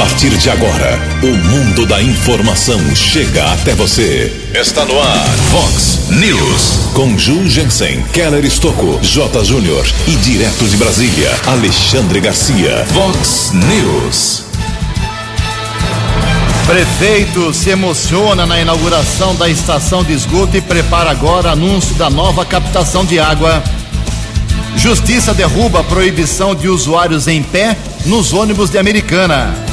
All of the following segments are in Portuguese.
partir de agora, o mundo da informação chega até você. Está no ar, Fox News. Com Ju Jensen, Keller Estocco, J. Júnior e direto de Brasília, Alexandre Garcia. Fox News. Prefeito se emociona na inauguração da estação de esgoto e prepara agora anúncio da nova captação de água. Justiça derruba a proibição de usuários em pé nos ônibus de Americana.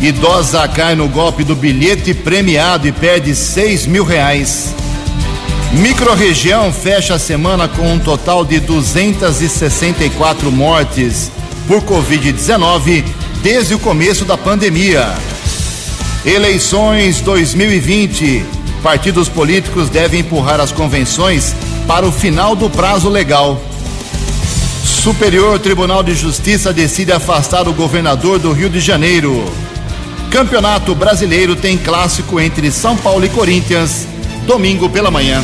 Idosa cai no golpe do bilhete premiado e perde 6 mil reais. Microrregião fecha a semana com um total de 264 mortes por Covid-19 desde o começo da pandemia. Eleições 2020. Partidos políticos devem empurrar as convenções para o final do prazo legal. Superior Tribunal de Justiça decide afastar o governador do Rio de Janeiro. Campeonato Brasileiro tem clássico entre São Paulo e Corinthians, domingo pela manhã.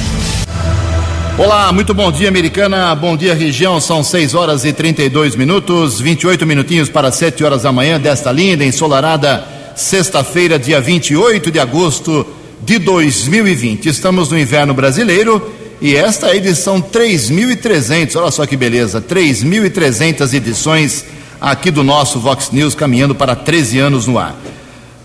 Olá, muito bom dia, americana. Bom dia, região. São 6 horas e 32 minutos, 28 minutinhos para 7 horas da manhã desta linda, ensolarada sexta-feira, dia 28 de agosto de 2020. Estamos no inverno brasileiro e esta é a edição 3300. Olha só que beleza, 3300 edições aqui do nosso Vox News, caminhando para 13 anos no ar.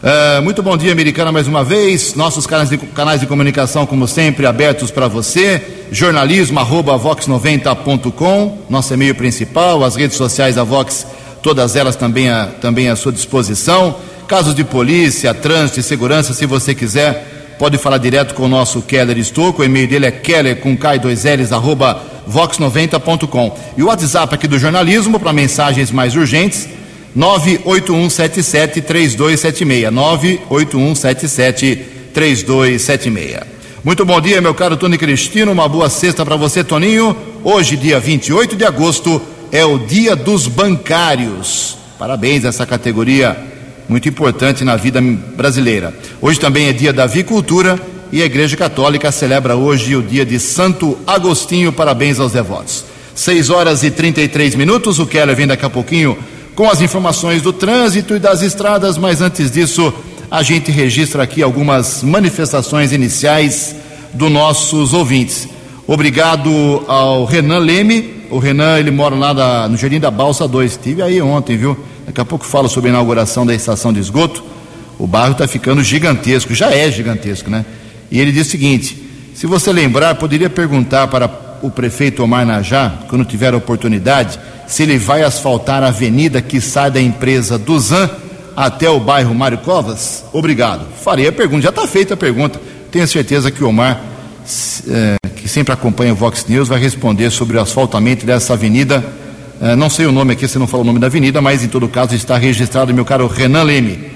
Uh, muito bom dia, americana, mais uma vez. Nossos canais de, canais de comunicação, como sempre, abertos para você. Jornalismo arroba vox90.com, nosso e-mail principal, as redes sociais da Vox, todas elas também, a, também à sua disposição. Casos de polícia, trânsito e segurança, se você quiser, pode falar direto com o nosso Keller Estouco. O e-mail dele é keller com K2Ls, arroba vox90.com. E o WhatsApp aqui do jornalismo para mensagens mais urgentes, 981773276. 981773276. Muito bom dia, meu caro Tony Cristino. Uma boa sexta para você, Toninho. Hoje, dia 28 de agosto, é o Dia dos Bancários. Parabéns a essa categoria muito importante na vida brasileira. Hoje também é dia da avicultura e a Igreja Católica celebra hoje o dia de Santo Agostinho. Parabéns aos devotos. 6 horas e 33 minutos. O Keller vem daqui a pouquinho com as informações do trânsito e das estradas, mas antes disso, a gente registra aqui algumas manifestações iniciais dos nossos ouvintes. Obrigado ao Renan Leme. O Renan, ele mora lá no Jardim da Balsa 2. Estive aí ontem, viu? Daqui a pouco falo sobre a inauguração da estação de esgoto. O bairro está ficando gigantesco, já é gigantesco, né? E ele diz o seguinte: se você lembrar, poderia perguntar para o prefeito Omar Najá, quando tiver a oportunidade, se ele vai asfaltar a avenida que sai da empresa do Zan até o bairro Mário Covas? Obrigado. Farei a pergunta, já está feita a pergunta. Tenho certeza que o Omar, é, que sempre acompanha o Vox News, vai responder sobre o asfaltamento dessa avenida é, não sei o nome aqui, você não falou o nome da avenida, mas em todo caso está registrado meu caro Renan Leme.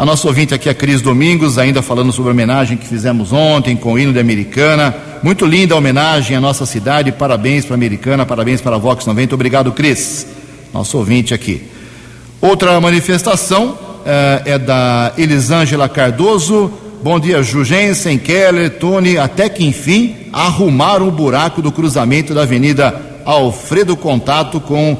A nossa ouvinte aqui é a Cris Domingos, ainda falando sobre a homenagem que fizemos ontem com o hino da Americana. Muito linda a homenagem à nossa cidade. Parabéns para a Americana, parabéns para a Vox 90. Obrigado, Cris. Nosso ouvinte aqui. Outra manifestação é, é da Elisângela Cardoso. Bom dia, Jugensen, Keller, Tony. Até que enfim arrumaram o buraco do cruzamento da Avenida Alfredo Contato com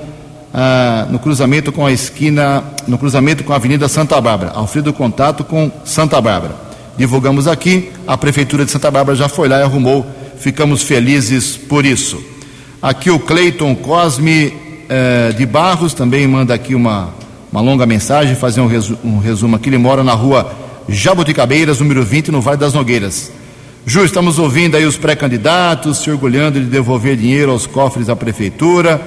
ah, no cruzamento com a esquina, no cruzamento com a Avenida Santa Bárbara. Alfredo Contato com Santa Bárbara. Divulgamos aqui, a Prefeitura de Santa Bárbara já foi lá e arrumou. Ficamos felizes por isso. Aqui o Cleiton Cosme eh, de Barros também manda aqui uma, uma longa mensagem, fazer um, resu um resumo aqui. Ele mora na rua Jabuticabeiras, número 20, no Vale das Nogueiras. Ju, estamos ouvindo aí os pré-candidatos se orgulhando de devolver dinheiro aos cofres da prefeitura.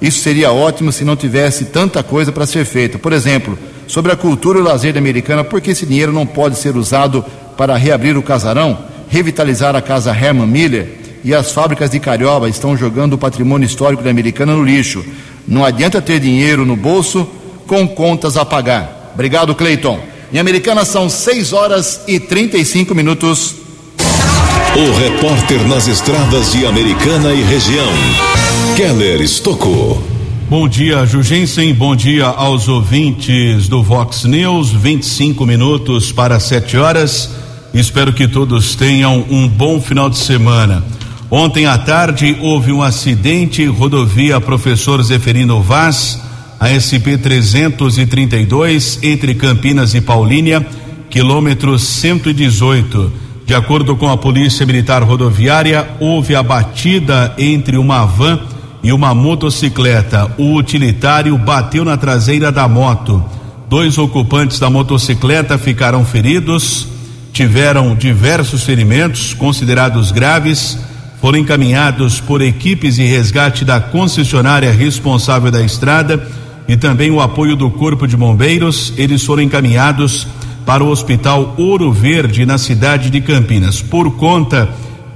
Isso seria ótimo se não tivesse tanta coisa para ser feita. Por exemplo, sobre a cultura e o lazer da americana, por que esse dinheiro não pode ser usado para reabrir o casarão, revitalizar a casa Herman Miller e as fábricas de Carioba estão jogando o patrimônio histórico da americana no lixo. Não adianta ter dinheiro no bolso com contas a pagar. Obrigado, Cleiton. Em Americana são 6 horas e 35 minutos. O repórter nas estradas de Americana e região, Keller Estocou. Bom dia, Jugensen. Bom dia aos ouvintes do Vox News. 25 minutos para 7 horas. Espero que todos tenham um bom final de semana. Ontem à tarde houve um acidente rodovia Professor Zeferino Vaz, a SP 332 entre Campinas e Paulínia, quilômetro 118. De acordo com a Polícia Militar Rodoviária, houve a batida entre uma van e uma motocicleta. O utilitário bateu na traseira da moto. Dois ocupantes da motocicleta ficaram feridos, tiveram diversos ferimentos considerados graves, foram encaminhados por equipes de resgate da concessionária responsável da estrada e também o apoio do Corpo de Bombeiros, eles foram encaminhados para o Hospital Ouro Verde, na cidade de Campinas. Por conta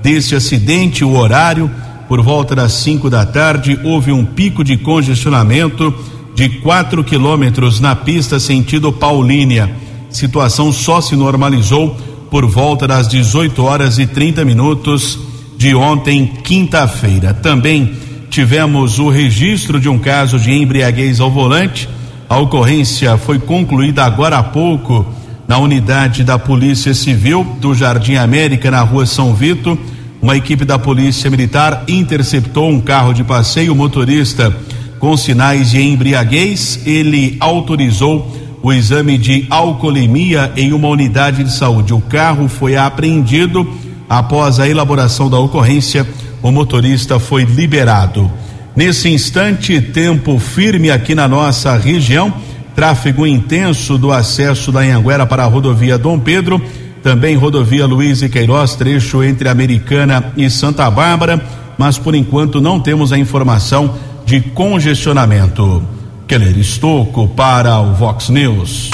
desse acidente, o horário, por volta das 5 da tarde, houve um pico de congestionamento de 4 quilômetros na pista sentido Paulínia. Situação só se normalizou por volta das 18 horas e 30 minutos de ontem, quinta-feira. Também tivemos o registro de um caso de embriaguez ao volante. A ocorrência foi concluída agora há pouco na unidade da Polícia Civil do Jardim América, na rua São Vito. Uma equipe da Polícia Militar interceptou um carro de passeio. O motorista com sinais de embriaguez, ele autorizou o exame de alcoolemia em uma unidade de saúde. O carro foi apreendido após a elaboração da ocorrência o motorista foi liberado. Nesse instante, tempo firme aqui na nossa região, tráfego intenso do acesso da Anhanguera para a rodovia Dom Pedro, também rodovia Luiz e Queiroz, trecho entre Americana e Santa Bárbara, mas por enquanto não temos a informação de congestionamento. Keller Estocco para o Vox News.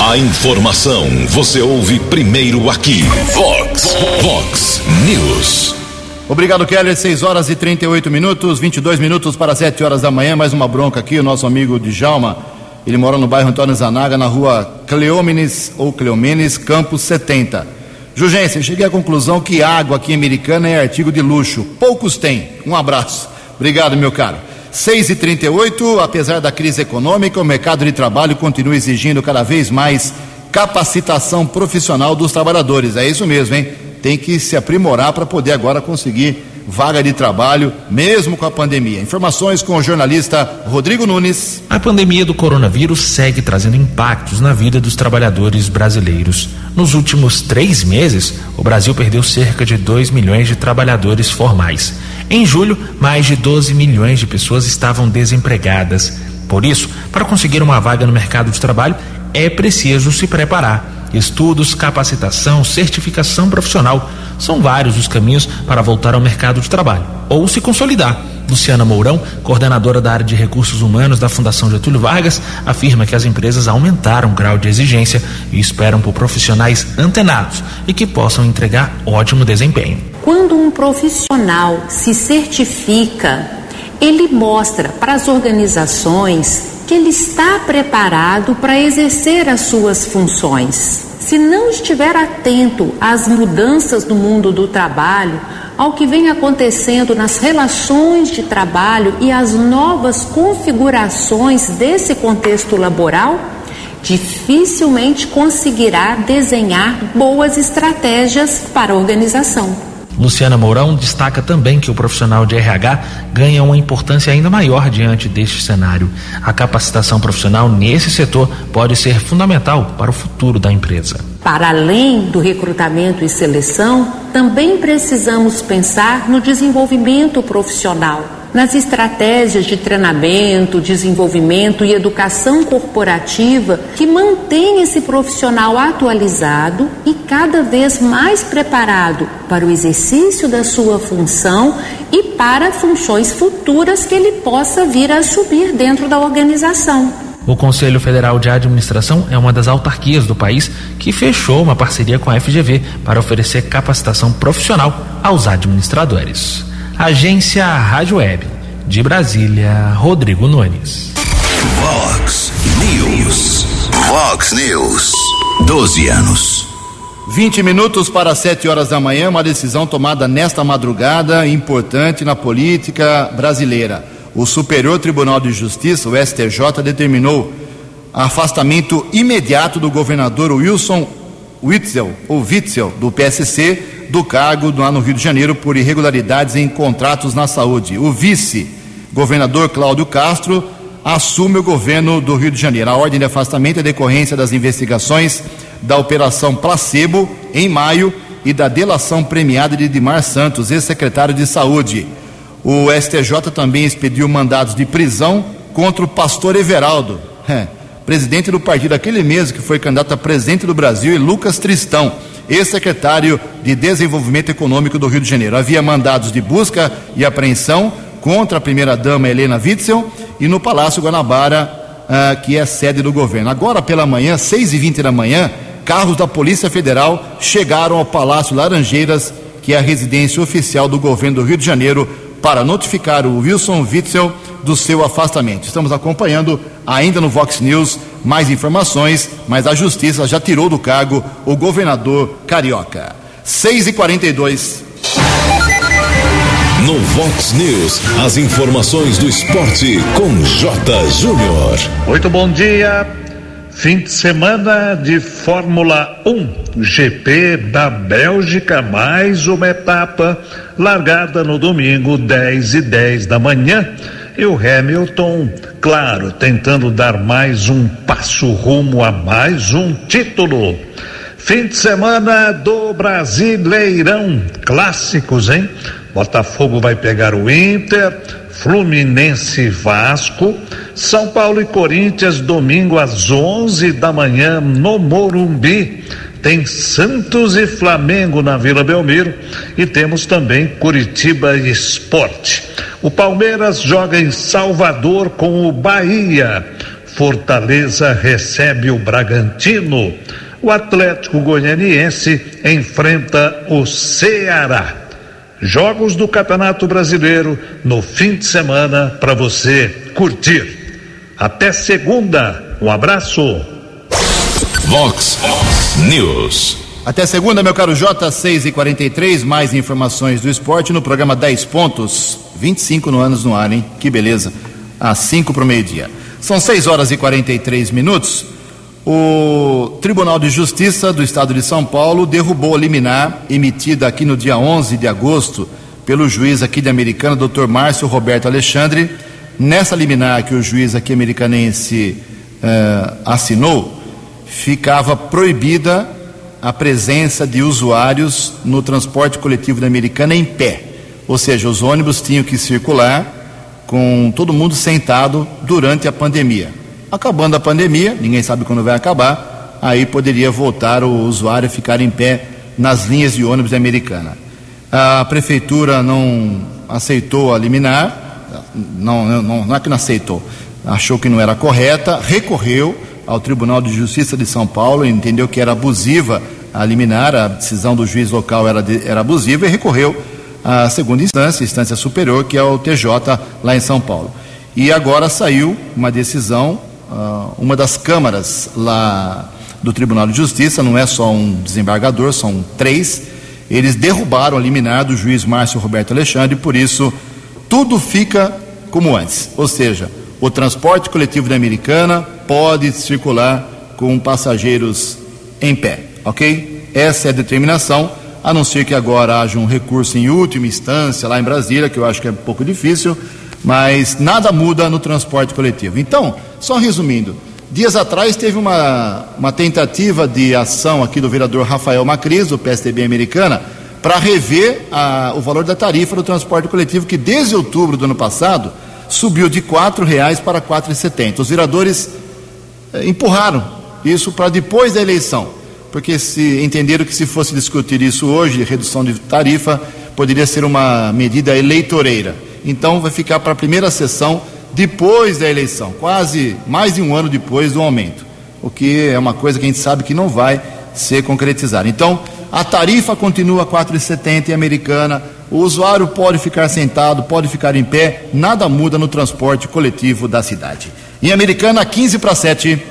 A informação você ouve primeiro aqui. Vox, Vox News. Obrigado, Keller. 6 horas e 38 minutos, 22 minutos para 7 horas da manhã. Mais uma bronca aqui. O nosso amigo Djalma, ele mora no bairro Antônio Zanaga, na rua Cleomenes ou Cleomenes, Campos 70. Jugência, cheguei à conclusão que água aqui Americana é artigo de luxo. Poucos têm. Um abraço. Obrigado, meu caro. 6 e 38 apesar da crise econômica, o mercado de trabalho continua exigindo cada vez mais capacitação profissional dos trabalhadores. É isso mesmo, hein? tem que se aprimorar para poder agora conseguir vaga de trabalho, mesmo com a pandemia. Informações com o jornalista Rodrigo Nunes. A pandemia do coronavírus segue trazendo impactos na vida dos trabalhadores brasileiros. Nos últimos três meses, o Brasil perdeu cerca de 2 milhões de trabalhadores formais. Em julho, mais de 12 milhões de pessoas estavam desempregadas. Por isso, para conseguir uma vaga no mercado de trabalho, é preciso se preparar. Estudos, capacitação, certificação profissional são vários os caminhos para voltar ao mercado de trabalho ou se consolidar. Luciana Mourão, coordenadora da área de recursos humanos da Fundação Getúlio Vargas, afirma que as empresas aumentaram o grau de exigência e esperam por profissionais antenados e que possam entregar ótimo desempenho. Quando um profissional se certifica, ele mostra para as organizações que ele está preparado para exercer as suas funções. Se não estiver atento às mudanças no mundo do trabalho, ao que vem acontecendo nas relações de trabalho e às novas configurações desse contexto laboral, dificilmente conseguirá desenhar boas estratégias para a organização. Luciana Mourão destaca também que o profissional de RH ganha uma importância ainda maior diante deste cenário. A capacitação profissional nesse setor pode ser fundamental para o futuro da empresa. Para além do recrutamento e seleção, também precisamos pensar no desenvolvimento profissional nas estratégias de treinamento, desenvolvimento e educação corporativa que mantém esse profissional atualizado e cada vez mais preparado para o exercício da sua função e para funções futuras que ele possa vir a assumir dentro da organização. O Conselho Federal de Administração é uma das autarquias do país que fechou uma parceria com a FGV para oferecer capacitação profissional aos administradores. Agência Rádio Web. De Brasília, Rodrigo Nunes. Vox News. Vox News. 12 anos. 20 minutos para 7 horas da manhã, uma decisão tomada nesta madrugada importante na política brasileira. O Superior Tribunal de Justiça, o STJ, determinou afastamento imediato do governador Wilson Witzel, ou Witzel, do PSC, do cargo lá no Rio de Janeiro por irregularidades em contratos na saúde. O vice-governador Cláudio Castro assume o governo do Rio de Janeiro. A ordem de afastamento é decorrência das investigações da Operação Placebo, em maio, e da delação premiada de Dimar Santos, ex-secretário de Saúde. O STJ também expediu mandados de prisão contra o pastor Everaldo, é, presidente do partido aquele mesmo que foi candidato a presidente do Brasil, e Lucas Tristão, ex-secretário de Desenvolvimento Econômico do Rio de Janeiro. Havia mandados de busca e apreensão contra a primeira-dama Helena Witzel e no Palácio Guanabara, uh, que é sede do governo. Agora pela manhã, 6 e 20 da manhã, carros da Polícia Federal chegaram ao Palácio Laranjeiras, que é a residência oficial do governo do Rio de Janeiro, para notificar o Wilson Witzel do seu afastamento. Estamos acompanhando ainda no Vox News mais informações, mas a justiça já tirou do cargo o governador carioca. 6 e 42 No Vox News, as informações do esporte com J. Júnior. Muito bom dia. Fim de semana de Fórmula 1, GP da Bélgica, mais uma etapa, largada no domingo, 10 e 10 da manhã. E o Hamilton, claro, tentando dar mais um passo rumo a mais um título. Fim de semana do Brasileirão, clássicos, hein? Botafogo vai pegar o Inter, Fluminense Vasco, São Paulo e Corinthians domingo às 11 da manhã no Morumbi. Tem Santos e Flamengo na Vila Belmiro e temos também Curitiba Esporte. O Palmeiras joga em Salvador com o Bahia. Fortaleza recebe o Bragantino. O Atlético Goianiense enfrenta o Ceará. Jogos do Campeonato Brasileiro no fim de semana para você curtir. Até segunda. Um abraço. Vox News. Até segunda, meu caro J, 6 e 43 mais informações do esporte no programa 10 pontos. 25 no anos no ar, hein? Que beleza. Às 5 para o meio-dia. São 6 horas e 43 minutos. O Tribunal de Justiça do Estado de São Paulo derrubou a liminar emitida aqui no dia 11 de agosto pelo juiz aqui de Americana, Dr. Márcio Roberto Alexandre. Nessa liminar que o juiz aqui americanense eh, assinou, ficava proibida a presença de usuários no transporte coletivo da Americana em pé. Ou seja, os ônibus tinham que circular com todo mundo sentado durante a pandemia. Acabando a pandemia, ninguém sabe quando vai acabar, aí poderia voltar o usuário a ficar em pé nas linhas de ônibus americana. A prefeitura não aceitou a liminar, não, não, não é que não aceitou, achou que não era correta, recorreu ao Tribunal de Justiça de São Paulo, entendeu que era abusiva a liminar, a decisão do juiz local era, era abusiva e recorreu à segunda instância, instância superior, que é o TJ lá em São Paulo. E agora saiu uma decisão uma das câmaras lá do Tribunal de Justiça, não é só um desembargador, são três. Eles derrubaram a liminar do juiz Márcio Roberto Alexandre, por isso tudo fica como antes. Ou seja, o transporte coletivo da Americana pode circular com passageiros em pé, ok? Essa é a determinação, a não ser que agora haja um recurso em última instância lá em Brasília, que eu acho que é um pouco difícil, mas nada muda no transporte coletivo. Então, só resumindo, dias atrás teve uma, uma tentativa de ação aqui do vereador Rafael Macris, do PSDB americana, para rever a, o valor da tarifa do transporte coletivo, que desde outubro do ano passado subiu de R$ reais para R$ 4,70. Os vereadores eh, empurraram isso para depois da eleição, porque se entenderam que se fosse discutir isso hoje, redução de tarifa, poderia ser uma medida eleitoreira então vai ficar para a primeira sessão depois da eleição, quase mais de um ano depois do aumento, o que é uma coisa que a gente sabe que não vai ser concretizada. Então, a tarifa continua 4,70 em americana, o usuário pode ficar sentado, pode ficar em pé, nada muda no transporte coletivo da cidade. Em americana, 15 para 7.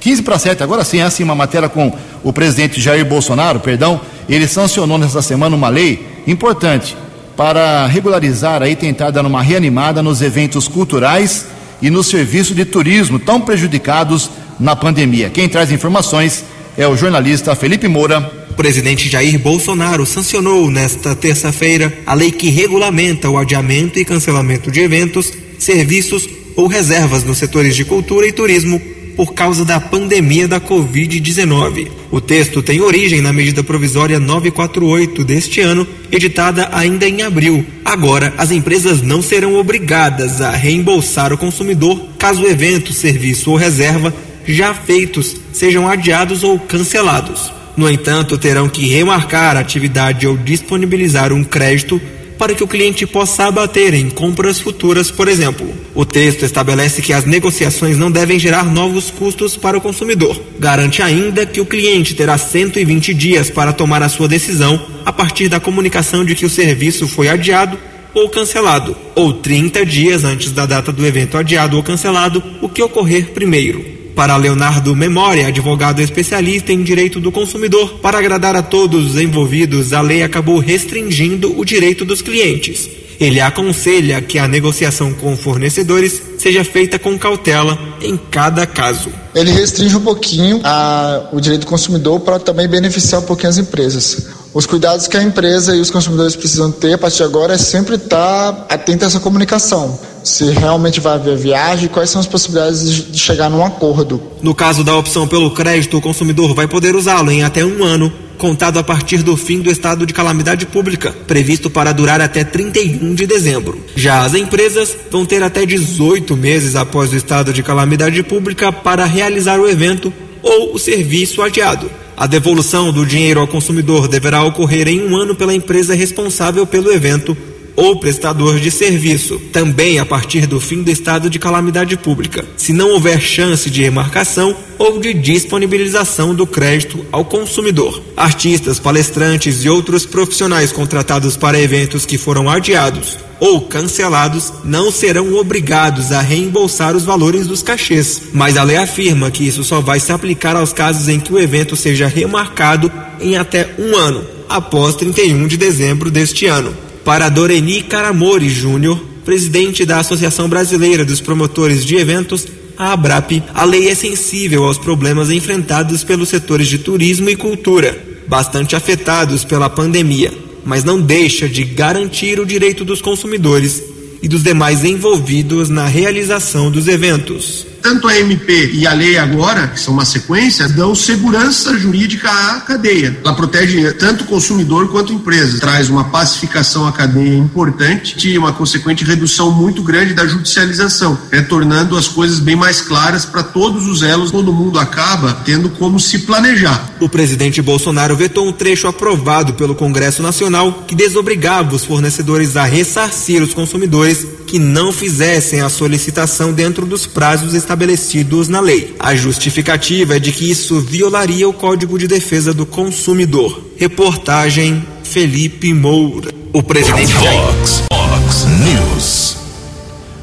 15 para 7, agora sim, é assim uma matéria com o presidente Jair Bolsonaro, perdão, ele sancionou nesta semana uma lei importante para regularizar aí, tentar dar uma reanimada nos eventos culturais e no serviço de turismo tão prejudicados na pandemia. Quem traz informações é o jornalista Felipe Moura. O presidente Jair Bolsonaro sancionou nesta terça-feira a lei que regulamenta o adiamento e cancelamento de eventos, serviços ou reservas nos setores de cultura e turismo por causa da pandemia da Covid-19. O texto tem origem na medida provisória 948 deste ano, editada ainda em abril. Agora, as empresas não serão obrigadas a reembolsar o consumidor caso o evento, serviço ou reserva já feitos sejam adiados ou cancelados. No entanto, terão que remarcar a atividade ou disponibilizar um crédito para que o cliente possa abater em compras futuras, por exemplo. O texto estabelece que as negociações não devem gerar novos custos para o consumidor. Garante ainda que o cliente terá 120 dias para tomar a sua decisão a partir da comunicação de que o serviço foi adiado ou cancelado, ou 30 dias antes da data do evento adiado ou cancelado, o que ocorrer primeiro. Para Leonardo Memória, advogado especialista em direito do consumidor, para agradar a todos os envolvidos, a lei acabou restringindo o direito dos clientes. Ele aconselha que a negociação com fornecedores seja feita com cautela em cada caso. Ele restringe um pouquinho a, o direito do consumidor para também beneficiar um pouquinho as empresas. Os cuidados que a empresa e os consumidores precisam ter a partir de agora é sempre estar atento a essa comunicação se realmente vai haver viagem, quais são as possibilidades de chegar num acordo. No caso da opção pelo crédito, o consumidor vai poder usá-lo em até um ano, contado a partir do fim do estado de calamidade pública, previsto para durar até 31 de dezembro. Já as empresas vão ter até 18 meses após o estado de calamidade pública para realizar o evento ou o serviço adiado. A devolução do dinheiro ao consumidor deverá ocorrer em um ano pela empresa responsável pelo evento ou prestador de serviço, também a partir do fim do estado de calamidade pública, se não houver chance de remarcação ou de disponibilização do crédito ao consumidor. Artistas, palestrantes e outros profissionais contratados para eventos que foram adiados ou cancelados não serão obrigados a reembolsar os valores dos cachês, mas a lei afirma que isso só vai se aplicar aos casos em que o evento seja remarcado em até um ano, após 31 de dezembro deste ano. Para Doreni Caramori Júnior, presidente da Associação Brasileira dos Promotores de Eventos, a ABRAP, a lei é sensível aos problemas enfrentados pelos setores de turismo e cultura, bastante afetados pela pandemia, mas não deixa de garantir o direito dos consumidores e dos demais envolvidos na realização dos eventos tanto a MP e a lei agora, que são uma sequência, dão segurança jurídica à cadeia. Ela protege tanto o consumidor quanto a empresa. Traz uma pacificação à cadeia importante e uma consequente redução muito grande da judicialização, é, tornando as coisas bem mais claras para todos os elos. Todo mundo acaba tendo como se planejar. O presidente Bolsonaro vetou um trecho aprovado pelo Congresso Nacional que desobrigava os fornecedores a ressarcir os consumidores que não fizessem a solicitação dentro dos prazos estabelecidos na lei. A justificativa é de que isso violaria o Código de Defesa do Consumidor. Reportagem Felipe Moura. O presidente Fox, Fox News.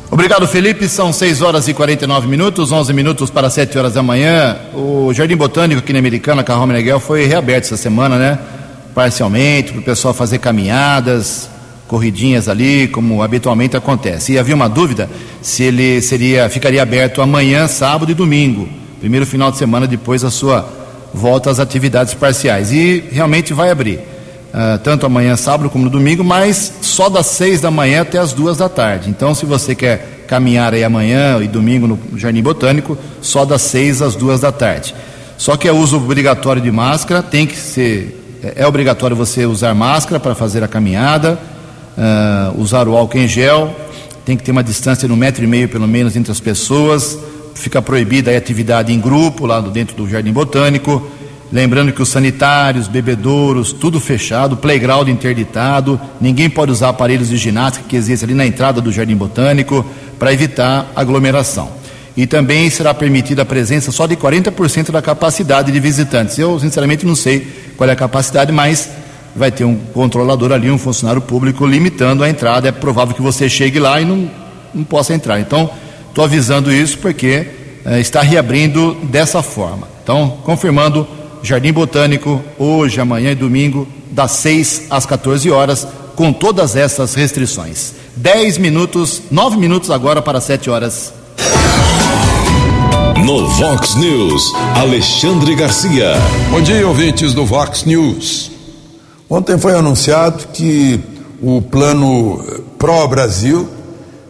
Obrigado, Felipe. São 6 horas e 49 minutos, 11 minutos para 7 horas da manhã. O Jardim Botânico aqui na Americana, Carro Meneghel, foi reaberto essa semana, né? Parcialmente, para o pessoal fazer caminhadas, corridinhas ali, como habitualmente acontece. E havia uma dúvida se ele seria, ficaria aberto amanhã, sábado e domingo, primeiro final de semana depois da sua volta às atividades parciais. E realmente vai abrir, uh, tanto amanhã, sábado, como no domingo, mas só das seis da manhã até as duas da tarde. Então, se você quer caminhar aí amanhã e domingo no Jardim Botânico, só das seis às duas da tarde. Só que é uso obrigatório de máscara, tem que ser, é, é obrigatório você usar máscara para fazer a caminhada uh, usar o álcool em gel, tem que ter uma distância de um metro e meio pelo menos entre as pessoas, fica proibida a atividade em grupo lá dentro do Jardim Botânico, lembrando que os sanitários, bebedouros, tudo fechado, playground interditado, ninguém pode usar aparelhos de ginástica que existem ali na entrada do Jardim Botânico para evitar aglomeração. E também será permitida a presença só de 40% da capacidade de visitantes. Eu, sinceramente, não sei qual é a capacidade, mas vai ter um controlador ali, um funcionário público limitando a entrada. É provável que você chegue lá e não, não possa entrar. Então, estou avisando isso porque é, está reabrindo dessa forma. Então, confirmando, Jardim Botânico, hoje, amanhã e domingo, das 6 às 14 horas, com todas essas restrições. 10 minutos, 9 minutos agora para 7 horas. No Vox News, Alexandre Garcia. Bom dia, ouvintes do Vox News. Ontem foi anunciado que o plano Pro Brasil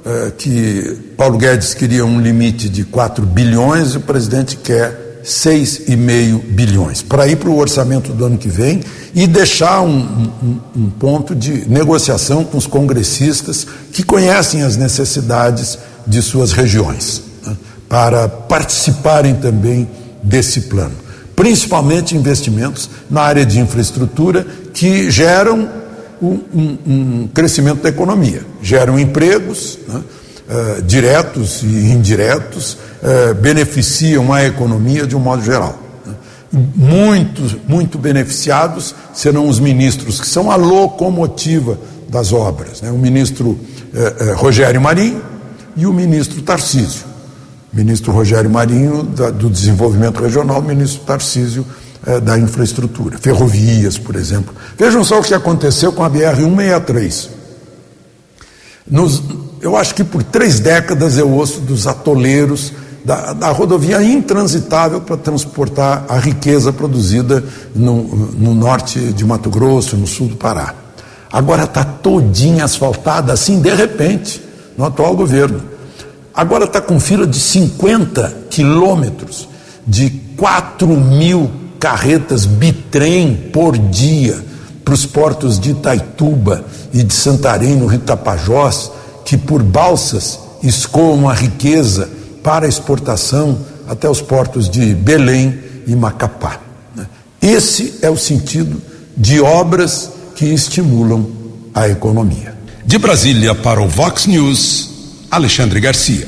eh, que Paulo Guedes queria um limite de 4 bilhões e o presidente quer 6,5 bilhões, para ir para o orçamento do ano que vem e deixar um, um, um, ponto de negociação com os congressistas que conhecem as necessidades de suas regiões, né, para participarem também desse plano. Principalmente investimentos na área de infraestrutura que geram um, um crescimento da economia, geram empregos né, uh, diretos e indiretos, uh, beneficiam a economia de um modo geral. Né. Muito, muito beneficiados serão os ministros que são a locomotiva das obras, né, o ministro uh, Rogério Marinho e o ministro Tarcísio ministro Rogério Marinho, da, do Desenvolvimento Regional, ministro Tarcísio eh, da Infraestrutura, ferrovias, por exemplo. Vejam só o que aconteceu com a BR-163. Nos, eu acho que por três décadas eu ouço dos atoleiros da, da rodovia intransitável para transportar a riqueza produzida no, no norte de Mato Grosso, no sul do Pará. Agora está todinha asfaltada, assim, de repente, no atual governo. Agora está com fila de 50 quilômetros, de 4 mil carretas bitrem por dia para os portos de Itaituba e de Santarém, no Rio Tapajós, que por balsas escoam a riqueza para exportação até os portos de Belém e Macapá. Né? Esse é o sentido de obras que estimulam a economia. De Brasília para o Vox News. Alexandre Garcia.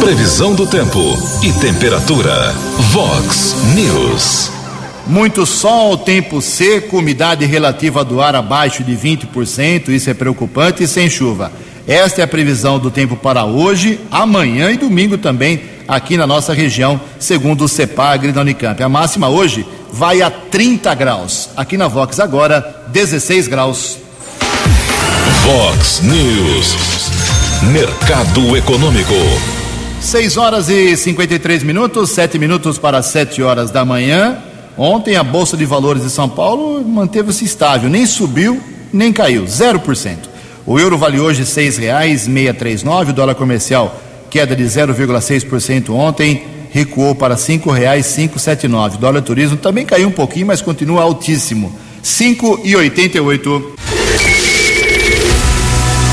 Previsão do tempo e temperatura. Vox News. Muito sol, tempo seco, umidade relativa do ar abaixo de 20%, isso é preocupante, e sem chuva. Esta é a previsão do tempo para hoje, amanhã e domingo também, aqui na nossa região, segundo o CEPAGRE da Unicamp. A máxima hoje vai a 30 graus. Aqui na Vox agora, 16 graus. Vox News. Mercado Econômico. 6 horas e 53 minutos, 7 minutos para 7 horas da manhã. Ontem a Bolsa de Valores de São Paulo manteve-se estável, nem subiu, nem caiu, 0%. O euro vale hoje R$ 6,639, o dólar comercial queda de 0,6% ontem, recuou para R$ 5,579. O dólar turismo também caiu um pouquinho, mas continua altíssimo, 5,88.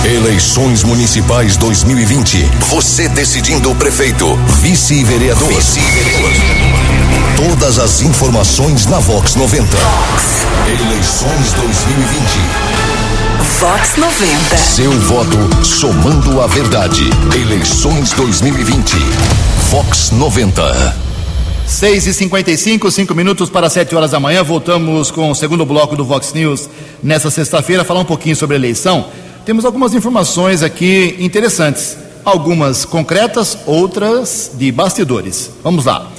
Eleições Municipais 2020. Você decidindo o prefeito, vice-vereador. Vice-vereador. Todas as informações na Vox 90. Vox. Eleições 2020. Vox 90. Seu voto somando a verdade. Eleições 2020. Vox 90. 6 e 55 5 minutos para 7 horas da manhã. Voltamos com o segundo bloco do Vox News nessa sexta-feira, falar um pouquinho sobre a eleição temos algumas informações aqui interessantes, algumas concretas, outras de bastidores. Vamos lá.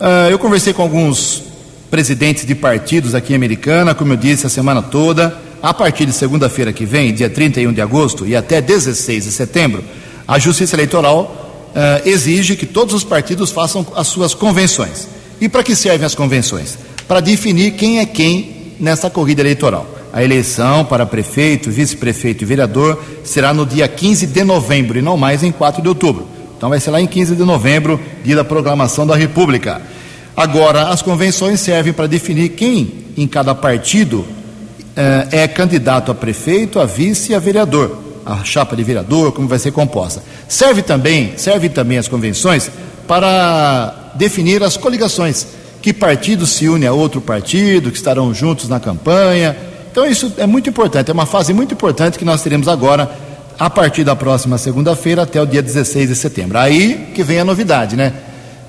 Uh, eu conversei com alguns presidentes de partidos aqui em Americana, como eu disse, a semana toda. A partir de segunda-feira que vem, dia 31 de agosto e até 16 de setembro, a Justiça Eleitoral uh, exige que todos os partidos façam as suas convenções. E para que servem as convenções? Para definir quem é quem nessa corrida eleitoral. A eleição para prefeito, vice-prefeito e vereador será no dia 15 de novembro e não mais em 4 de outubro. Então vai ser lá em 15 de novembro, dia da proclamação da República. Agora, as convenções servem para definir quem em cada partido eh, é candidato a prefeito, a vice e a vereador, a chapa de vereador, como vai ser composta. Serve também, serve também as convenções para definir as coligações. Que partido se une a outro partido, que estarão juntos na campanha, então isso é muito importante, é uma fase muito importante que nós teremos agora a partir da próxima segunda-feira até o dia 16 de setembro. Aí que vem a novidade, né?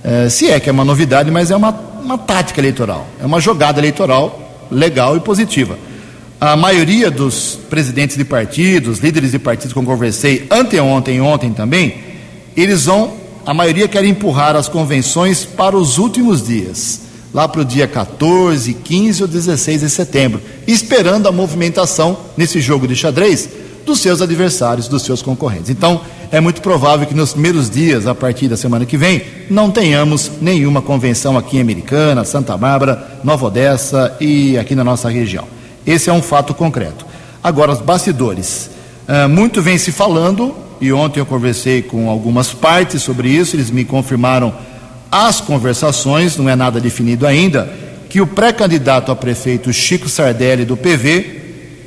É, se é que é uma novidade, mas é uma, uma tática eleitoral, é uma jogada eleitoral legal e positiva. A maioria dos presidentes de partidos, líderes de partidos que eu conversei anteontem e ontem também, eles vão, a maioria quer empurrar as convenções para os últimos dias lá para o dia 14, 15 ou 16 de setembro, esperando a movimentação nesse jogo de xadrez dos seus adversários, dos seus concorrentes. Então, é muito provável que nos primeiros dias, a partir da semana que vem, não tenhamos nenhuma convenção aqui em Americana, Santa Bárbara, Nova Odessa e aqui na nossa região. Esse é um fato concreto. Agora, os bastidores. Uh, muito vem se falando, e ontem eu conversei com algumas partes sobre isso, eles me confirmaram as conversações, não é nada definido ainda, que o pré-candidato a prefeito Chico Sardelli do PV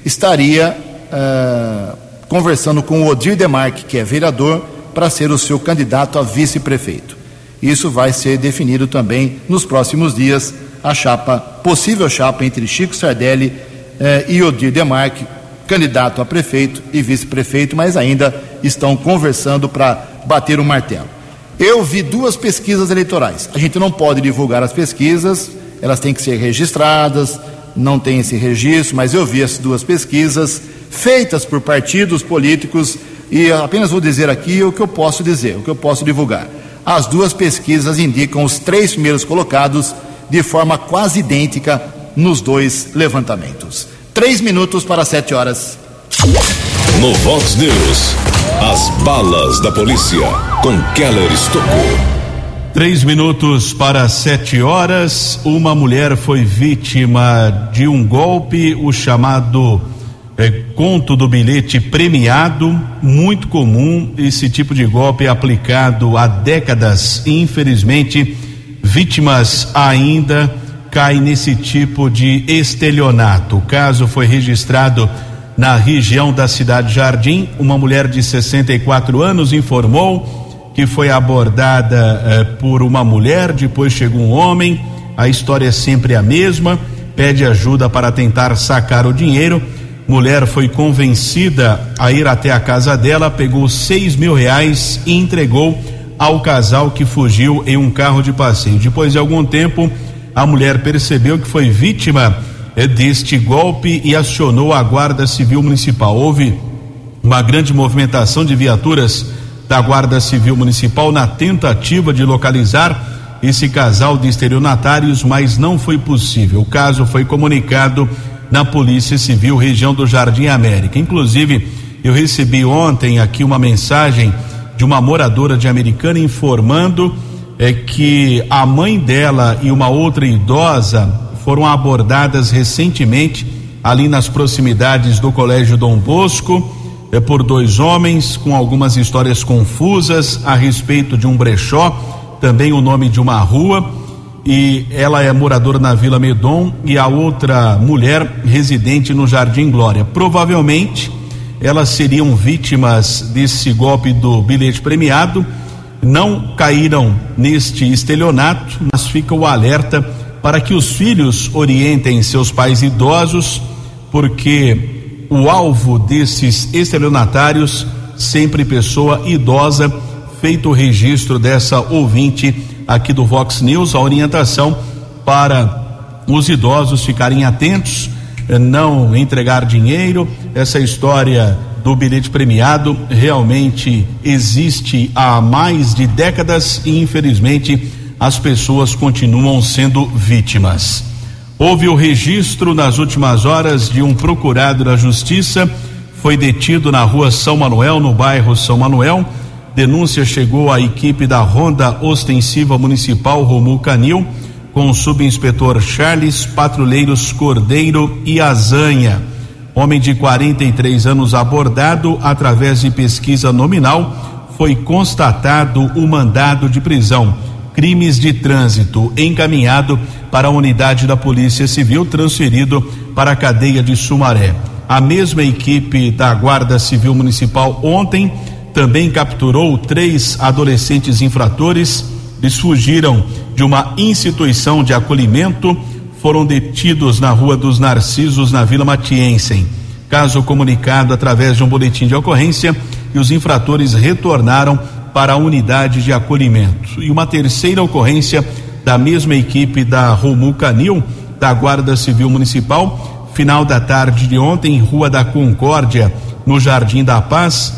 estaria uh, conversando com o Odir Demarque, que é vereador, para ser o seu candidato a vice-prefeito. Isso vai ser definido também nos próximos dias, a chapa, possível chapa entre Chico Sardelli eh, e Odir Demarque, candidato a prefeito e vice-prefeito, mas ainda estão conversando para bater o martelo. Eu vi duas pesquisas eleitorais. A gente não pode divulgar as pesquisas, elas têm que ser registradas, não tem esse registro, mas eu vi as duas pesquisas feitas por partidos políticos e apenas vou dizer aqui o que eu posso dizer, o que eu posso divulgar. As duas pesquisas indicam os três primeiros colocados de forma quase idêntica nos dois levantamentos. Três minutos para sete horas. No Vox News, as balas da polícia com Keller Estocou. Três minutos para sete horas, uma mulher foi vítima de um golpe, o chamado é, conto do bilhete premiado, muito comum. Esse tipo de golpe é aplicado há décadas. Infelizmente, vítimas ainda caem nesse tipo de estelionato. O caso foi registrado na região da cidade Jardim. Uma mulher de 64 anos informou que foi abordada eh, por uma mulher, depois chegou um homem. A história é sempre a mesma. Pede ajuda para tentar sacar o dinheiro. Mulher foi convencida a ir até a casa dela, pegou seis mil reais e entregou ao casal que fugiu em um carro de passeio. Depois de algum tempo, a mulher percebeu que foi vítima deste golpe e acionou a Guarda Civil Municipal. Houve uma grande movimentação de viaturas da Guarda Civil Municipal na tentativa de localizar esse casal de estelionatários, mas não foi possível. O caso foi comunicado na Polícia Civil, região do Jardim América. Inclusive, eu recebi ontem aqui uma mensagem de uma moradora de Americana informando é, que a mãe dela e uma outra idosa foram abordadas recentemente ali nas proximidades do Colégio Dom Bosco é por dois homens com algumas histórias confusas a respeito de um brechó, também o nome de uma rua, e ela é moradora na Vila Medon e a outra mulher residente no Jardim Glória. Provavelmente elas seriam vítimas desse golpe do bilhete premiado, não caíram neste estelionato, mas fica o alerta para que os filhos orientem seus pais idosos, porque o alvo desses estelionatários, sempre pessoa idosa, feito o registro dessa ouvinte aqui do Vox News, a orientação para os idosos ficarem atentos, não entregar dinheiro. Essa história do bilhete premiado realmente existe há mais de décadas e infelizmente as pessoas continuam sendo vítimas. Houve o registro nas últimas horas de um procurado da Justiça, foi detido na rua São Manuel, no bairro São Manuel. Denúncia chegou à equipe da Ronda Ostensiva Municipal Romu Canil, com o subinspetor Charles, patrulheiros Cordeiro e Azanha. Homem de 43 anos abordado através de pesquisa nominal, foi constatado o mandado de prisão crimes de trânsito, encaminhado para a unidade da Polícia Civil, transferido para a cadeia de Sumaré. A mesma equipe da Guarda Civil Municipal ontem também capturou três adolescentes infratores. Eles fugiram de uma instituição de acolhimento, foram detidos na Rua dos Narcisos, na Vila Matiense. Caso comunicado através de um boletim de ocorrência e os infratores retornaram para a unidade de acolhimento. E uma terceira ocorrência da mesma equipe da Romu Canil, da Guarda Civil Municipal, final da tarde de ontem, Rua da Concórdia, no Jardim da Paz,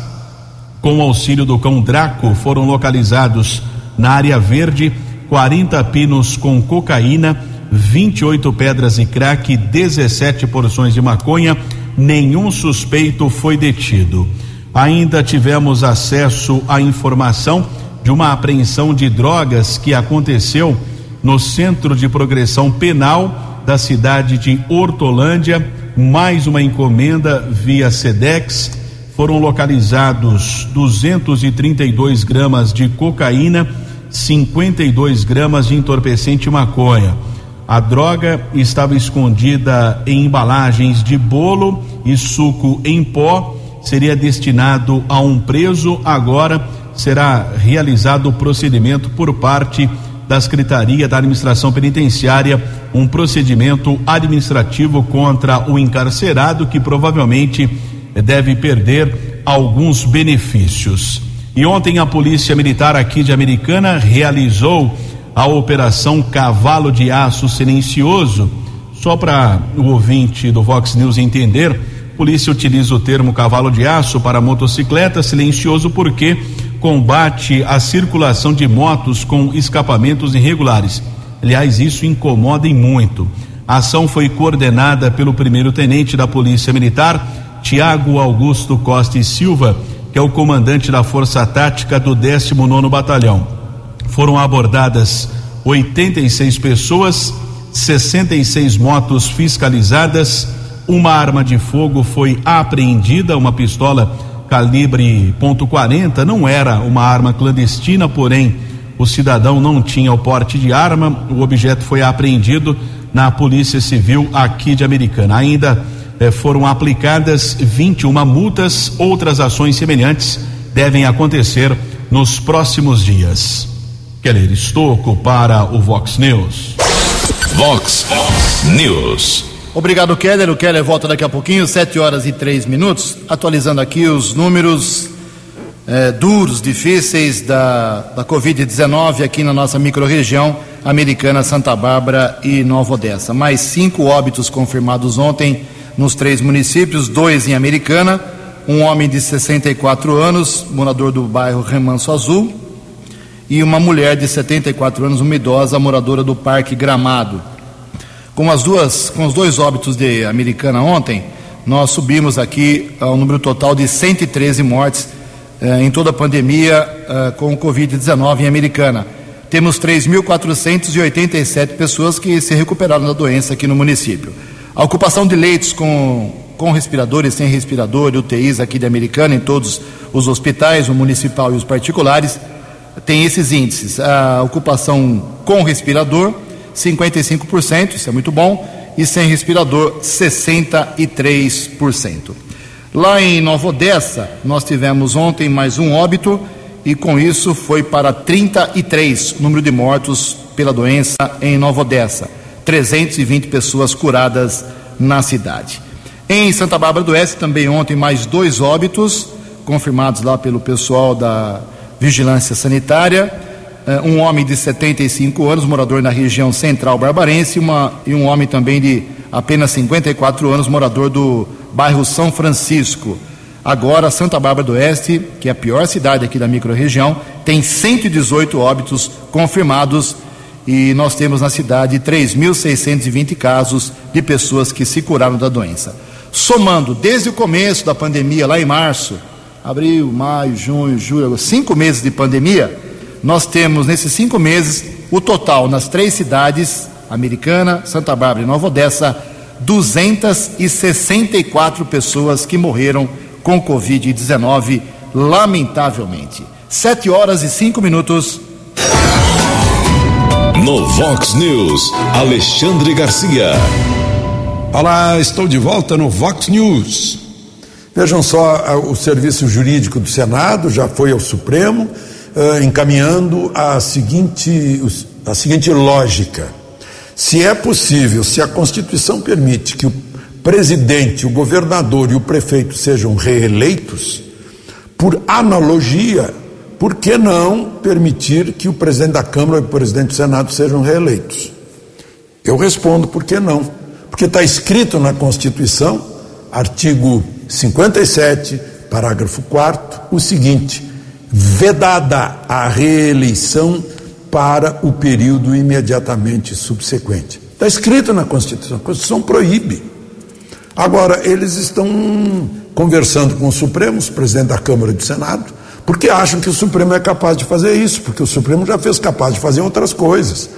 com auxílio do cão Draco, foram localizados na área verde 40 pinos com cocaína, 28 pedras e crack, 17 porções de maconha. Nenhum suspeito foi detido. Ainda tivemos acesso à informação de uma apreensão de drogas que aconteceu no Centro de Progressão Penal da cidade de Hortolândia. Mais uma encomenda via SEDEX foram localizados 232 gramas de cocaína, 52 gramas de entorpecente maconha. A droga estava escondida em embalagens de bolo e suco em pó. Seria destinado a um preso. Agora será realizado o procedimento por parte da Secretaria da Administração Penitenciária, um procedimento administrativo contra o encarcerado que provavelmente deve perder alguns benefícios. E ontem a Polícia Militar aqui de Americana realizou a operação Cavalo de Aço Silencioso. Só para o ouvinte do Vox News entender, polícia utiliza o termo cavalo de aço para motocicleta silencioso porque combate a circulação de motos com escapamentos irregulares. Aliás, isso incomoda e muito. A ação foi coordenada pelo primeiro tenente da Polícia Militar, Tiago Augusto Costa e Silva, que é o comandante da Força Tática do 19 Batalhão. Foram abordadas 86 pessoas, 66 motos fiscalizadas, uma arma de fogo foi apreendida, uma pistola calibre .40, não era uma arma clandestina, porém o cidadão não tinha o porte de arma, o objeto foi apreendido na Polícia Civil aqui de Americana. Ainda eh, foram aplicadas 21 multas. Outras ações semelhantes devem acontecer nos próximos dias. Keller Estocco para o Vox News. Vox News. Obrigado, Keller. O Keller volta daqui a pouquinho, 7 horas e 3 minutos, atualizando aqui os números eh, duros, difíceis da, da Covid-19 aqui na nossa microrregião americana, Santa Bárbara e Nova Odessa. Mais cinco óbitos confirmados ontem nos três municípios, dois em Americana, um homem de 64 anos, morador do bairro Remanso Azul, e uma mulher de 74 anos, uma idosa, moradora do Parque Gramado. Com as duas, com os dois óbitos de Americana ontem, nós subimos aqui ao número total de 113 mortes eh, em toda a pandemia eh, com o Covid-19 em Americana. Temos 3.487 pessoas que se recuperaram da doença aqui no município. A ocupação de leitos com, com respirador e sem respirador, UTIs aqui de Americana, em todos os hospitais, o municipal e os particulares, tem esses índices. A ocupação com respirador, 55%, isso é muito bom, e sem respirador, 63%. Lá em Nova Odessa, nós tivemos ontem mais um óbito e com isso foi para 33 o número de mortos pela doença em Nova Odessa. 320 pessoas curadas na cidade. Em Santa Bárbara do Oeste, também ontem, mais dois óbitos, confirmados lá pelo pessoal da Vigilância Sanitária. Eh, um homem de 75 anos, morador na região central barbarense, uma, e um homem também de apenas 54 anos, morador do bairro São Francisco. Agora, Santa Bárbara do Oeste, que é a pior cidade aqui da microrregião, tem 118 óbitos confirmados e nós temos na cidade 3.620 casos de pessoas que se curaram da doença. Somando desde o começo da pandemia, lá em março, abril, maio, junho, julho, cinco meses de pandemia, nós temos nesses cinco meses o total nas três cidades, Americana, Santa Bárbara e Nova Odessa, 264 pessoas que morreram com Covid-19, lamentavelmente. Sete horas e cinco minutos. No Vox News, Alexandre Garcia. Olá, estou de volta no Vox News. Vejam só, o Serviço Jurídico do Senado já foi ao Supremo uh, encaminhando a seguinte, a seguinte lógica. Se é possível, se a Constituição permite que o presidente, o governador e o prefeito sejam reeleitos, por analogia, por que não permitir que o presidente da Câmara e o presidente do Senado sejam reeleitos? Eu respondo, por que não? Porque está escrito na Constituição, artigo 57, parágrafo 4, o seguinte: vedada a reeleição para o período imediatamente subsequente. Está escrito na Constituição, a Constituição proíbe. Agora, eles estão conversando com o Supremo, os presidentes da Câmara e do Senado, porque acham que o Supremo é capaz de fazer isso, porque o Supremo já fez capaz de fazer outras coisas.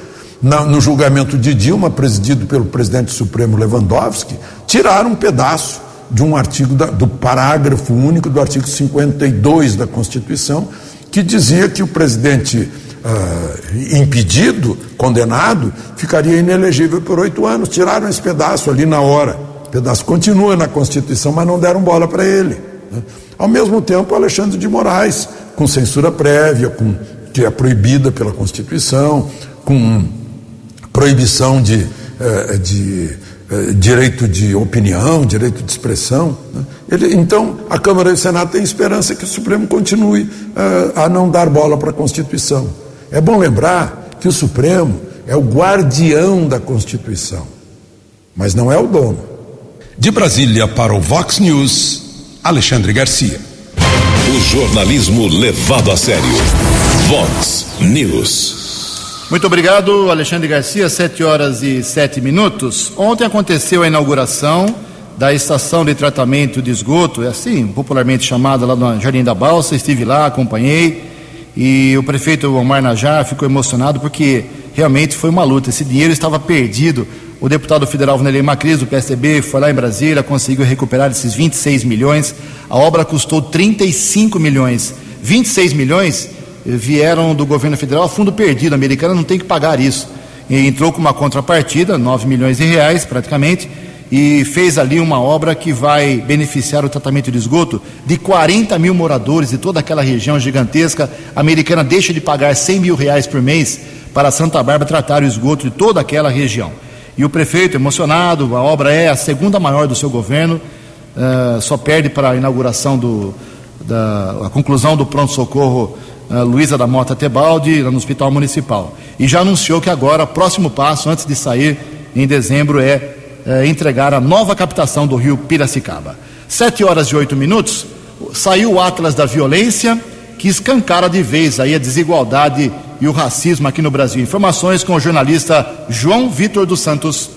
No julgamento de Dilma, presidido pelo presidente Supremo Lewandowski, tiraram um pedaço de um artigo da, do parágrafo único do artigo 52 da Constituição, que dizia que o presidente uh, impedido, condenado, ficaria inelegível por oito anos. Tiraram esse pedaço ali na hora. O pedaço continua na Constituição, mas não deram bola para ele. Né? Ao mesmo tempo, Alexandre de Moraes, com censura prévia, com, que é proibida pela Constituição, com proibição de, uh, de uh, direito de opinião, direito de expressão. Né? Ele, então, a Câmara e o Senado têm esperança que o Supremo continue a não dar bola para a Constituição. É bom lembrar que o Supremo é o guardião da Constituição, mas não é o dono. De Brasília para o Vox News, Alexandre Garcia. O jornalismo levado a sério. Vox News. Muito obrigado, Alexandre Garcia. Sete horas e sete minutos. Ontem aconteceu a inauguração da estação de tratamento de esgoto, é assim popularmente chamada lá no Jardim da Balsa. Estive lá, acompanhei e o prefeito Omar Najar ficou emocionado porque realmente foi uma luta. Esse dinheiro estava perdido. O deputado federal Vanderlei Macris, do PSDB, foi lá em Brasília, conseguiu recuperar esses 26 milhões. A obra custou 35 milhões. 26 milhões vieram do governo federal fundo perdido. A americana não tem que pagar isso. E entrou com uma contrapartida, 9 milhões de reais praticamente e fez ali uma obra que vai beneficiar o tratamento de esgoto de 40 mil moradores de toda aquela região gigantesca. A americana deixa de pagar 100 mil reais por mês para Santa Bárbara tratar o esgoto de toda aquela região. E o prefeito, emocionado, a obra é a segunda maior do seu governo, uh, só perde para a inauguração do, da a conclusão do pronto-socorro Luísa da Mota Tebaldi, lá no Hospital Municipal. E já anunciou que agora, próximo passo, antes de sair em dezembro, é eh, entregar a nova captação do rio Piracicaba. Sete horas e oito minutos, saiu o Atlas da Violência, que escancara de vez aí a desigualdade e o racismo aqui no Brasil. Informações com o jornalista João Vitor dos Santos.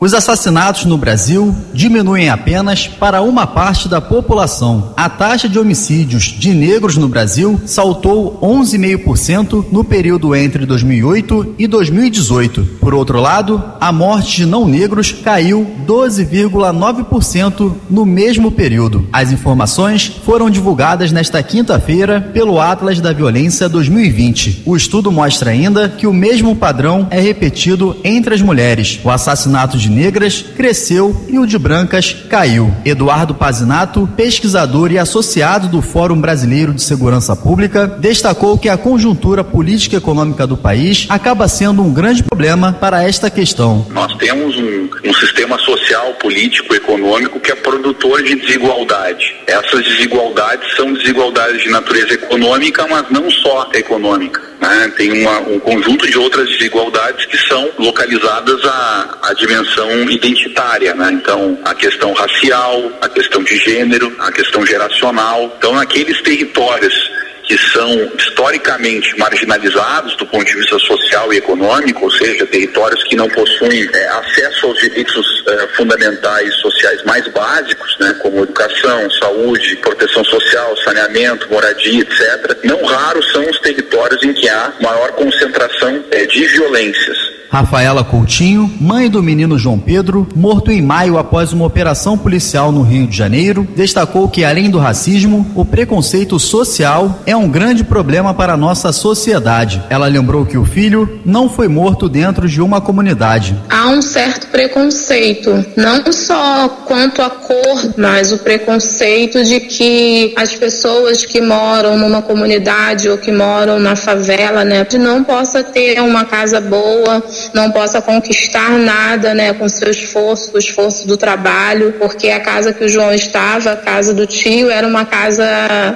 Os assassinatos no Brasil diminuem apenas para uma parte da população. A taxa de homicídios de negros no Brasil saltou 11,5% no período entre 2008 e 2018. Por outro lado, a morte de não negros caiu 12,9% no mesmo período. As informações foram divulgadas nesta quinta-feira pelo Atlas da Violência 2020. O estudo mostra ainda que o mesmo padrão é repetido entre as mulheres. O assassinato de de negras cresceu e o de brancas caiu. Eduardo Pazinato, pesquisador e associado do Fórum Brasileiro de Segurança Pública, destacou que a conjuntura política e econômica do país acaba sendo um grande problema para esta questão. Nós temos um, um sistema social, político, econômico que é produtor de desigualdade. Essas desigualdades são desigualdades de natureza econômica, mas não só econômica. Né? Tem uma, um conjunto de outras desigualdades que são localizadas à, à dimensão identitária. Né? Então, a questão racial, a questão de gênero, a questão geracional. Então, naqueles territórios que são historicamente marginalizados do ponto de vista social e econômico, ou seja, territórios que não possuem é, acesso aos direitos é, fundamentais sociais mais básicos, né, como educação, saúde, proteção social, saneamento, moradia, etc. Não raros são os territórios em que há maior concentração é, de violências. Rafaela Coutinho, mãe do menino João Pedro, morto em maio após uma operação policial no Rio de Janeiro, destacou que, além do racismo, o preconceito social é um grande problema para a nossa sociedade. Ela lembrou que o filho não foi morto dentro de uma comunidade. Há um certo preconceito, não só quanto à cor, mas o preconceito de que as pessoas que moram numa comunidade ou que moram na favela, né, não possa ter uma casa boa não possa conquistar nada, né, com seu esforço, o esforço do trabalho, porque a casa que o João estava, a casa do tio, era uma casa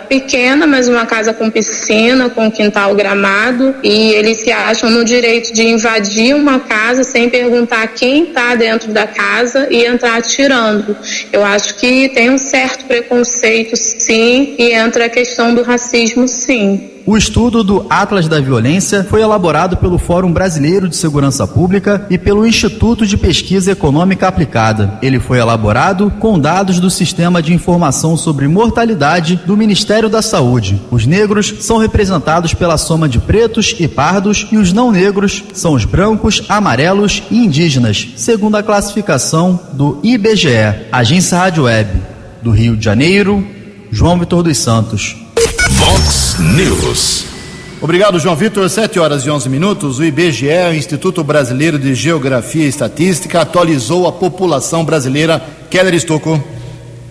pequena, mas uma casa com piscina, com quintal gramado, e eles se acham no direito de invadir uma casa sem perguntar quem está dentro da casa e entrar atirando. Eu acho que tem um certo preconceito, sim, e entra a questão do racismo, sim. O estudo do Atlas da Violência foi elaborado pelo Fórum Brasileiro de Segurança Pública e pelo Instituto de Pesquisa Econômica Aplicada. Ele foi elaborado com dados do Sistema de Informação sobre Mortalidade do Ministério da Saúde. Os negros são representados pela soma de pretos e pardos e os não negros são os brancos, amarelos e indígenas, segundo a classificação do IBGE, Agência Rádio Web. Do Rio de Janeiro, João Vitor dos Santos. Vox News. Obrigado, João Vitor. 7 horas e 11 minutos. O IBGE, o Instituto Brasileiro de Geografia e Estatística, atualizou a população brasileira. Keller Estocco.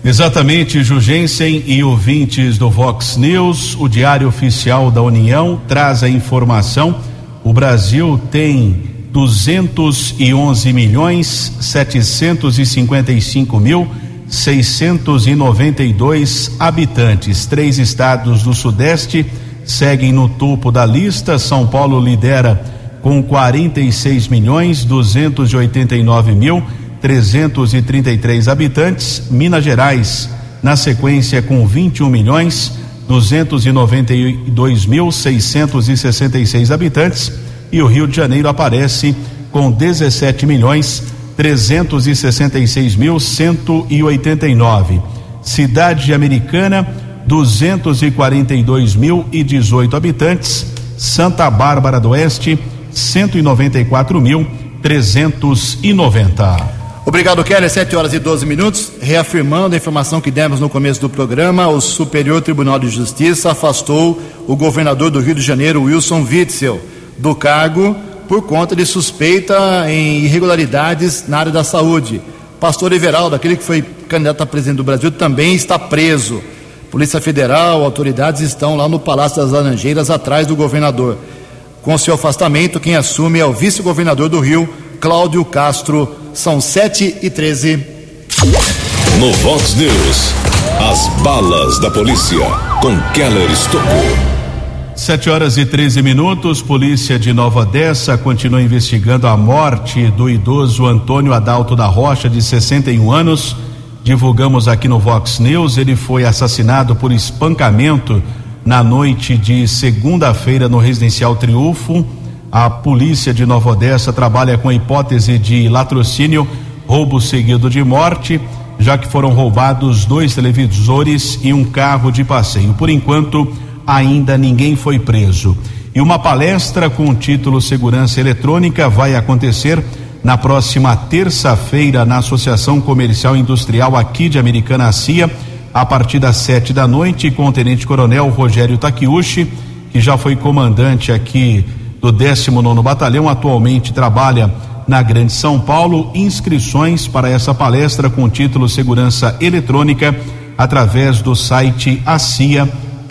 Exatamente, Jugensen e ouvintes do Vox News. O Diário Oficial da União traz a informação. O Brasil tem 211 milhões 755 mil 692 habitantes. Três estados do Sudeste seguem no topo da lista. São Paulo lidera com 46 milhões 289 mil 333 habitantes. Minas Gerais, na sequência, com 21 milhões 292 mil 666 habitantes. E o Rio de Janeiro aparece com 17 milhões 366.189. Cidade Americana, 242.018 habitantes. Santa Bárbara do Oeste, 194.390. Obrigado, Kelly. 7 horas e 12 minutos. Reafirmando a informação que demos no começo do programa, o Superior Tribunal de Justiça afastou o governador do Rio de Janeiro, Wilson Witzel, do cargo por conta de suspeita em irregularidades na área da saúde. Pastor Everaldo, aquele que foi candidato a presidente do Brasil, também está preso. Polícia Federal, autoridades estão lá no Palácio das Laranjeiras, atrás do governador. Com seu afastamento, quem assume é o vice-governador do Rio, Cláudio Castro. São 7 e 13. No Vox News, as balas da polícia com Keller Estocou. Sete horas e 13 minutos. Polícia de Nova Odessa continua investigando a morte do idoso Antônio Adalto da Rocha, de 61 anos. Divulgamos aqui no Vox News. Ele foi assassinado por espancamento na noite de segunda-feira no Residencial Triunfo. A polícia de Nova Odessa trabalha com a hipótese de latrocínio, roubo seguido de morte, já que foram roubados dois televisores e um carro de passeio. Por enquanto, ainda ninguém foi preso. E uma palestra com o título Segurança Eletrônica vai acontecer na próxima terça-feira na Associação Comercial Industrial aqui de Americana CIA, a partir das sete da noite, com o Tenente Coronel Rogério Takiushi, que já foi comandante aqui do 19 Batalhão, atualmente trabalha na Grande São Paulo. Inscrições para essa palestra com o título Segurança Eletrônica através do site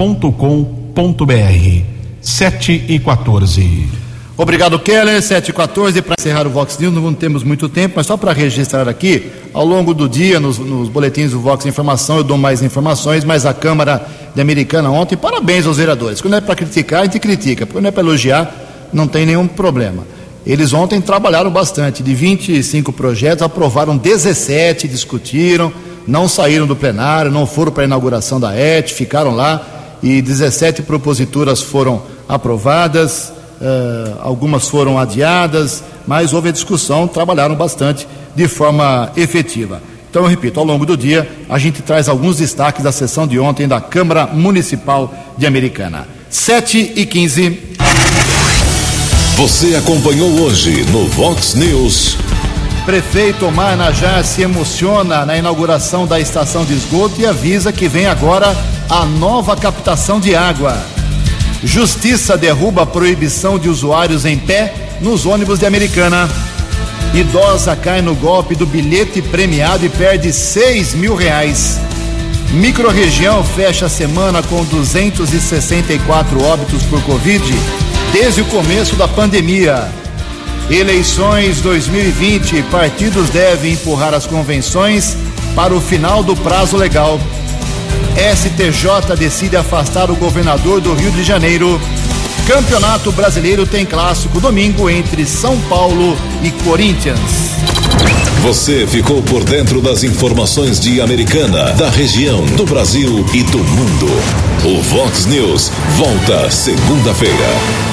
acia.com.br. 7 e 14. Obrigado, Keller. 7 e 14. Para encerrar o Vox News, não temos muito tempo, mas só para registrar aqui, ao longo do dia, nos, nos, boletins do Vox Informação, eu dou mais informações, mas a Câmara de Americana ontem, parabéns aos vereadores. Quando é para criticar, a gente critica. Quando é para elogiar, não tem nenhum problema. Eles ontem trabalharam bastante. De 25 projetos, aprovaram 17, discutiram, não saíram do plenário, não foram para a inauguração da ET, ficaram lá e 17 proposituras foram aprovadas, uh, algumas foram adiadas, mas houve a discussão, trabalharam bastante de forma efetiva. Então, eu repito, ao longo do dia, a gente traz alguns destaques da sessão de ontem da Câmara Municipal de Americana. 7 e 15. Você acompanhou hoje no Vox News. Prefeito Omar Najar se emociona na inauguração da estação de esgoto e avisa que vem agora a nova captação de água. Justiça derruba a proibição de usuários em pé nos ônibus de Americana. Idosa cai no golpe do bilhete premiado e perde 6 mil reais. Microrregião fecha a semana com 264 óbitos por Covid desde o começo da pandemia. Eleições 2020, partidos devem empurrar as convenções para o final do prazo legal. STJ decide afastar o governador do Rio de Janeiro. Campeonato Brasileiro tem clássico domingo entre São Paulo e Corinthians. Você ficou por dentro das informações de Americana, da região, do Brasil e do mundo. O Vox News volta segunda-feira.